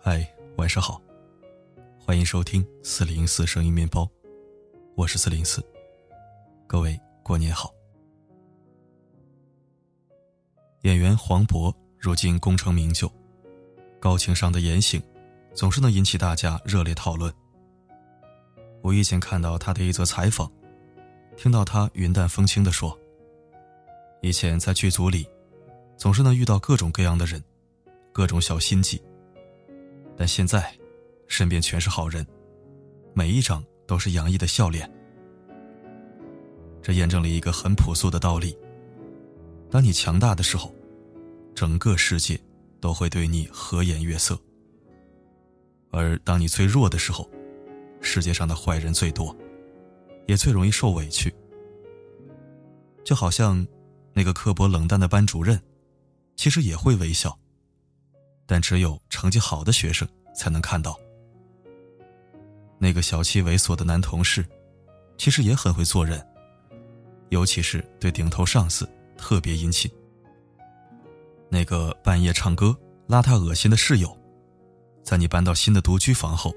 嗨，晚上好，欢迎收听四零四声音面包，我是四零四，各位过年好。演员黄渤如今功成名就，高情商的言行总是能引起大家热烈讨论。无意间看到他的一则采访，听到他云淡风轻的说：“以前在剧组里，总是能遇到各种各样的人，各种小心机。”但现在，身边全是好人，每一张都是洋溢的笑脸。这验证了一个很朴素的道理：当你强大的时候，整个世界都会对你和颜悦色；而当你最弱的时候，世界上的坏人最多，也最容易受委屈。就好像那个刻薄冷淡的班主任，其实也会微笑。但只有成绩好的学生才能看到。那个小气猥琐的男同事，其实也很会做人，尤其是对顶头上司特别殷勤。那个半夜唱歌、邋遢恶心的室友，在你搬到新的独居房后，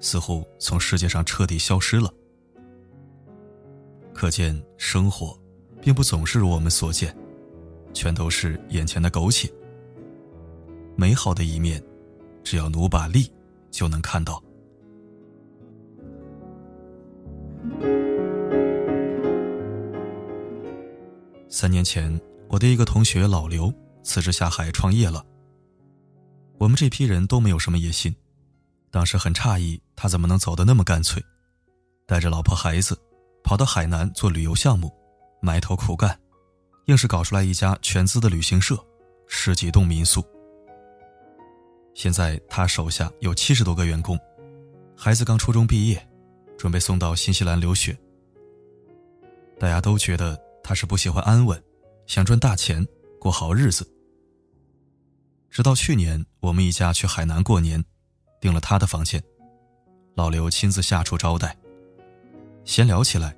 似乎从世界上彻底消失了。可见，生活并不总是如我们所见，全都是眼前的苟且。美好的一面，只要努把力，就能看到。三年前，我的一个同学老刘辞职下海创业了。我们这批人都没有什么野心，当时很诧异他怎么能走得那么干脆，带着老婆孩子，跑到海南做旅游项目，埋头苦干，硬是搞出来一家全资的旅行社，十几栋民宿。现在他手下有七十多个员工，孩子刚初中毕业，准备送到新西兰留学。大家都觉得他是不喜欢安稳，想赚大钱过好日子。直到去年我们一家去海南过年，订了他的房间，老刘亲自下厨招待。闲聊起来，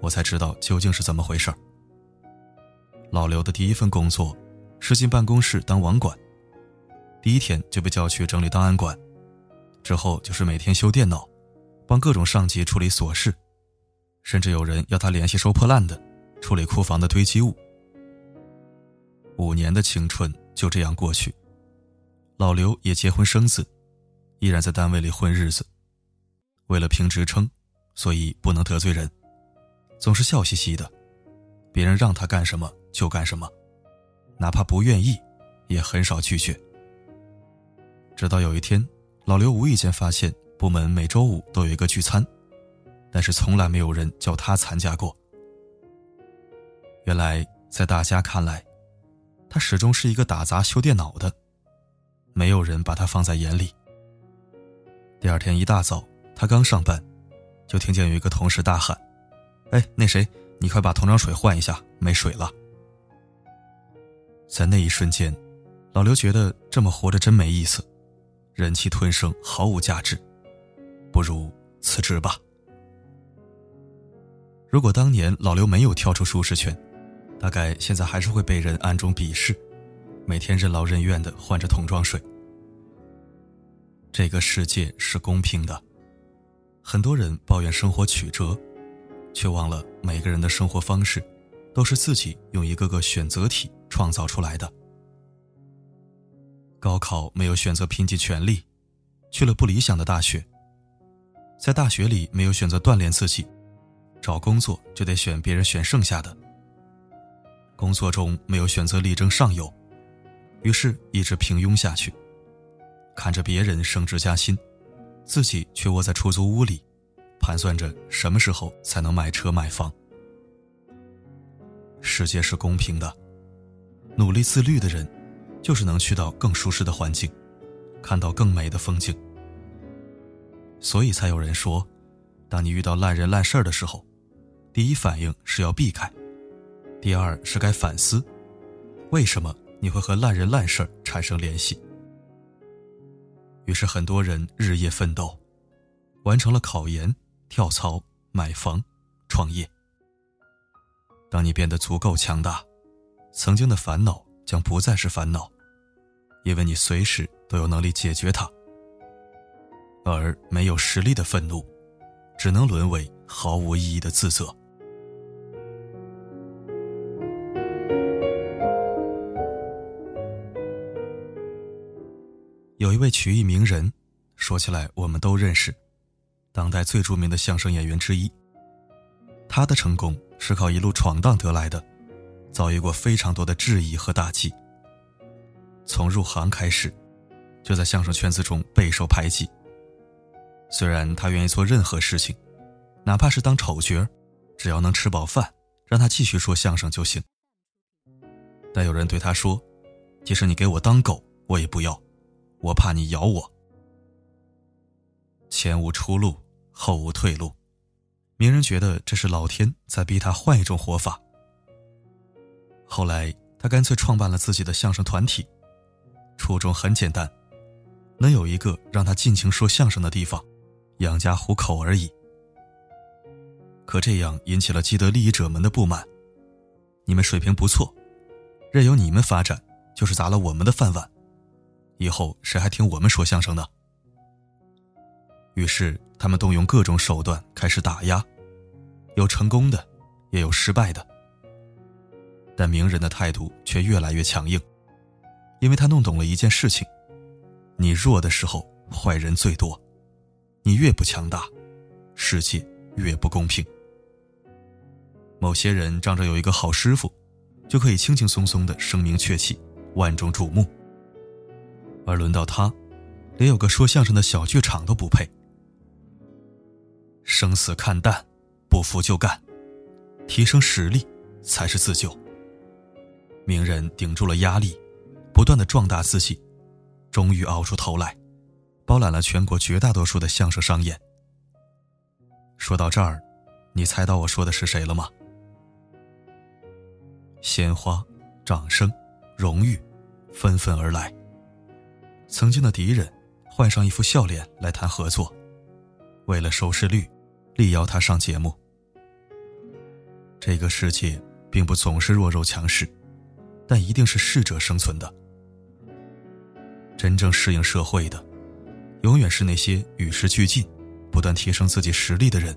我才知道究竟是怎么回事老刘的第一份工作是进办公室当网管。第一天就被叫去整理档案馆，之后就是每天修电脑，帮各种上级处理琐事，甚至有人要他联系收破烂的，处理库房的堆积物。五年的青春就这样过去，老刘也结婚生子，依然在单位里混日子。为了评职称，所以不能得罪人，总是笑嘻嘻的，别人让他干什么就干什么，哪怕不愿意，也很少拒绝。直到有一天，老刘无意间发现部门每周五都有一个聚餐，但是从来没有人叫他参加过。原来，在大家看来，他始终是一个打杂修电脑的，没有人把他放在眼里。第二天一大早，他刚上班，就听见有一个同事大喊：“哎，那谁，你快把桶装水换一下，没水了。”在那一瞬间，老刘觉得这么活着真没意思。忍气吞声毫无价值，不如辞职吧。如果当年老刘没有跳出舒适圈，大概现在还是会被人暗中鄙视，每天任劳任怨的换着桶装水。这个世界是公平的，很多人抱怨生活曲折，却忘了每个人的生活方式，都是自己用一个个选择题创造出来的。高考没有选择拼尽全力，去了不理想的大学。在大学里没有选择锻炼自己，找工作就得选别人选剩下的。工作中没有选择力争上游，于是一直平庸下去，看着别人升职加薪，自己却窝在出租屋里，盘算着什么时候才能买车买房。世界是公平的，努力自律的人。就是能去到更舒适的环境，看到更美的风景。所以才有人说，当你遇到烂人烂事儿的时候，第一反应是要避开，第二是该反思，为什么你会和烂人烂事儿产生联系。于是很多人日夜奋斗，完成了考研、跳槽、买房、创业。当你变得足够强大，曾经的烦恼将不再是烦恼，因为你随时都有能力解决它。而没有实力的愤怒，只能沦为毫无意义的自责。一位曲艺名人，说起来我们都认识，当代最著名的相声演员之一。他的成功是靠一路闯荡得来的，遭遇过非常多的质疑和打击。从入行开始，就在相声圈子中备受排挤。虽然他愿意做任何事情，哪怕是当丑角，只要能吃饱饭，让他继续说相声就行。但有人对他说：“即使你给我当狗，我也不要。”我怕你咬我。前无出路，后无退路，鸣人觉得这是老天在逼他换一种活法。后来，他干脆创办了自己的相声团体，初衷很简单，能有一个让他尽情说相声的地方，养家糊口而已。可这样引起了既得利益者们的不满，你们水平不错，任由你们发展，就是砸了我们的饭碗。以后谁还听我们说相声呢？于是他们动用各种手段开始打压，有成功的，也有失败的。但名人的态度却越来越强硬，因为他弄懂了一件事情：你弱的时候，坏人最多；你越不强大，世界越不公平。某些人仗着有一个好师傅，就可以轻轻松松的声名鹊起，万众瞩目。而轮到他，连有个说相声的小剧场都不配。生死看淡，不服就干，提升实力才是自救。名人顶住了压力，不断的壮大自己，终于熬出头来，包揽了全国绝大多数的相声商演。说到这儿，你猜到我说的是谁了吗？鲜花、掌声、荣誉，纷纷而来。曾经的敌人，换上一副笑脸来谈合作，为了收视率，力邀他上节目。这个世界并不总是弱肉强食，但一定是适者生存的。真正适应社会的，永远是那些与时俱进、不断提升自己实力的人。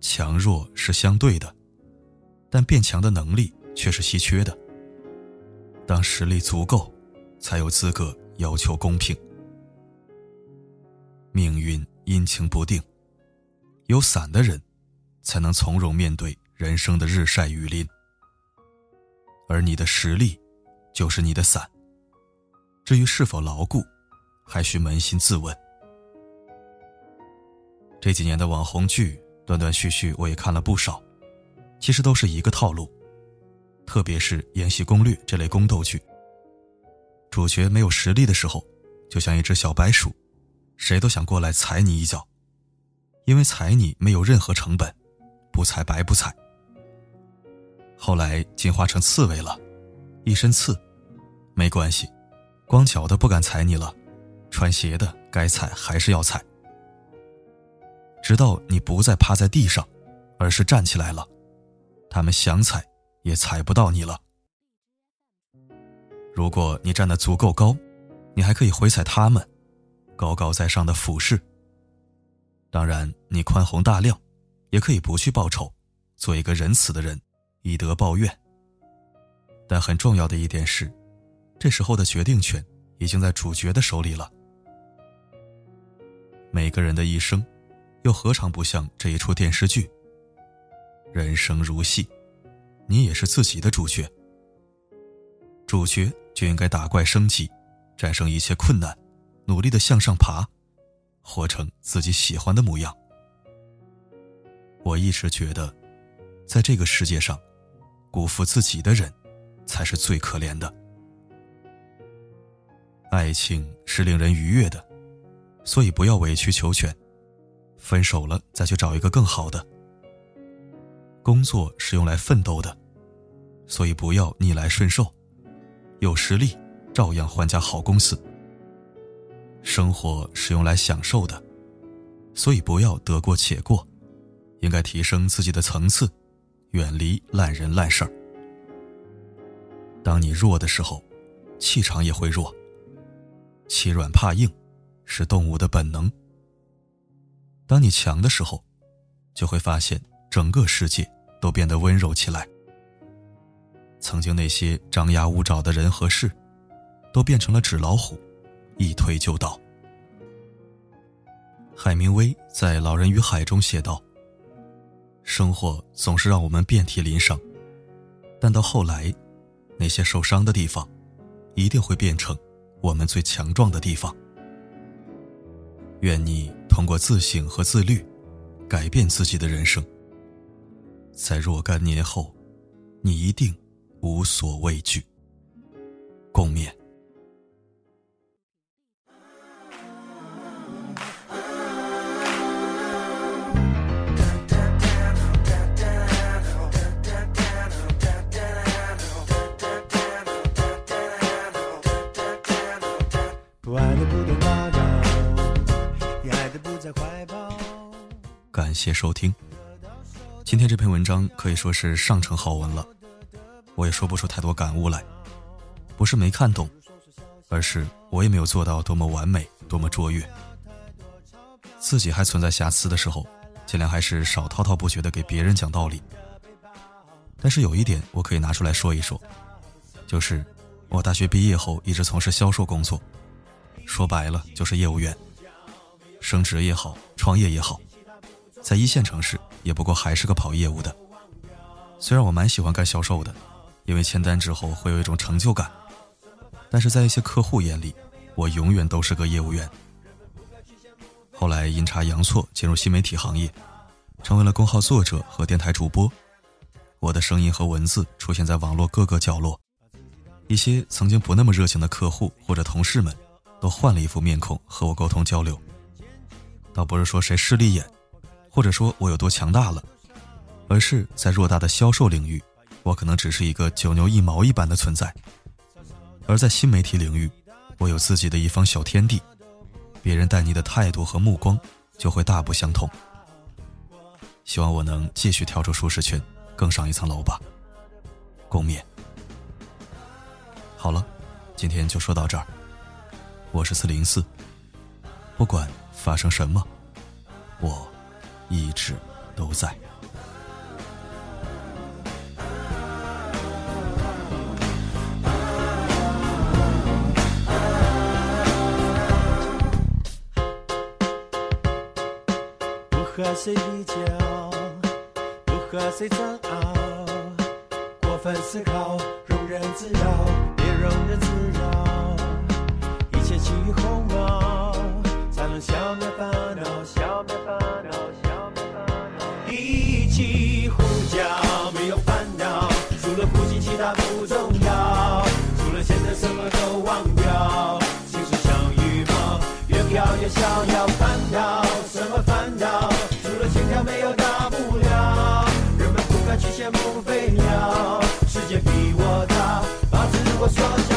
强弱是相对的，但变强的能力却是稀缺的。当实力足够。才有资格要求公平。命运阴晴不定，有伞的人，才能从容面对人生的日晒雨淋。而你的实力，就是你的伞。至于是否牢固，还需扪心自问。这几年的网红剧断断续续，我也看了不少，其实都是一个套路，特别是《延禧攻略》这类宫斗剧。主角没有实力的时候，就像一只小白鼠，谁都想过来踩你一脚，因为踩你没有任何成本，不踩白不踩。后来进化成刺猬了，一身刺，没关系，光脚的不敢踩你了，穿鞋的该踩还是要踩，直到你不再趴在地上，而是站起来了，他们想踩也踩不到你了。如果你站得足够高，你还可以回踩他们，高高在上的俯视。当然，你宽宏大量，也可以不去报仇，做一个仁慈的人，以德报怨。但很重要的一点是，这时候的决定权已经在主角的手里了。每个人的一生，又何尝不像这一出电视剧？人生如戏，你也是自己的主角。主角就应该打怪升级，战胜一切困难，努力的向上爬，活成自己喜欢的模样。我一直觉得，在这个世界上，辜负自己的人，才是最可怜的。爱情是令人愉悦的，所以不要委曲求全，分手了再去找一个更好的。工作是用来奋斗的，所以不要逆来顺受。有实力，照样换家好公司。生活是用来享受的，所以不要得过且过，应该提升自己的层次，远离烂人烂事儿。当你弱的时候，气场也会弱。欺软怕硬，是动物的本能。当你强的时候，就会发现整个世界都变得温柔起来。曾经那些张牙舞爪的人和事，都变成了纸老虎，一推就倒。海明威在《老人与海》中写道：“生活总是让我们遍体鳞伤，但到后来，那些受伤的地方，一定会变成我们最强壮的地方。”愿你通过自省和自律，改变自己的人生。在若干年后，你一定无所畏惧。共勉。感谢收听。今天这篇文章可以说是上乘好文了，我也说不出太多感悟来。不是没看懂，而是我也没有做到多么完美、多么卓越。自己还存在瑕疵的时候，尽量还是少滔滔不绝的给别人讲道理。但是有一点我可以拿出来说一说，就是我大学毕业后一直从事销售工作，说白了就是业务员。升职也好，创业也好，在一线城市也不过还是个跑业务的。虽然我蛮喜欢干销售的，因为签单之后会有一种成就感，但是在一些客户眼里，我永远都是个业务员。后来阴差阳错进入新媒体行业，成为了公号作者和电台主播，我的声音和文字出现在网络各个角落，一些曾经不那么热情的客户或者同事们，都换了一副面孔和我沟通交流。倒不是说谁势利眼，或者说我有多强大了，而是在偌大的销售领域，我可能只是一个九牛一毛一般的存在；而在新媒体领域，我有自己的一方小天地，别人待你的态度和目光就会大不相同。希望我能继续跳出舒适圈，更上一层楼吧。共勉。好了，今天就说到这儿。我是四零四，不管。发生什么，我一直都在。谁比较，不和谁争拗，过分思考，庸人自扰，别庸人自扰，一切起于鸿毛。才能消灭烦恼，消灭烦恼，消灭烦恼。一起呼叫，没有烦恼，除了呼吸其他不重要。除了现在什么都忘掉，心事像羽毛，越飘越逍遥。羡慕飞鸟，世界比我大，把自我缩小。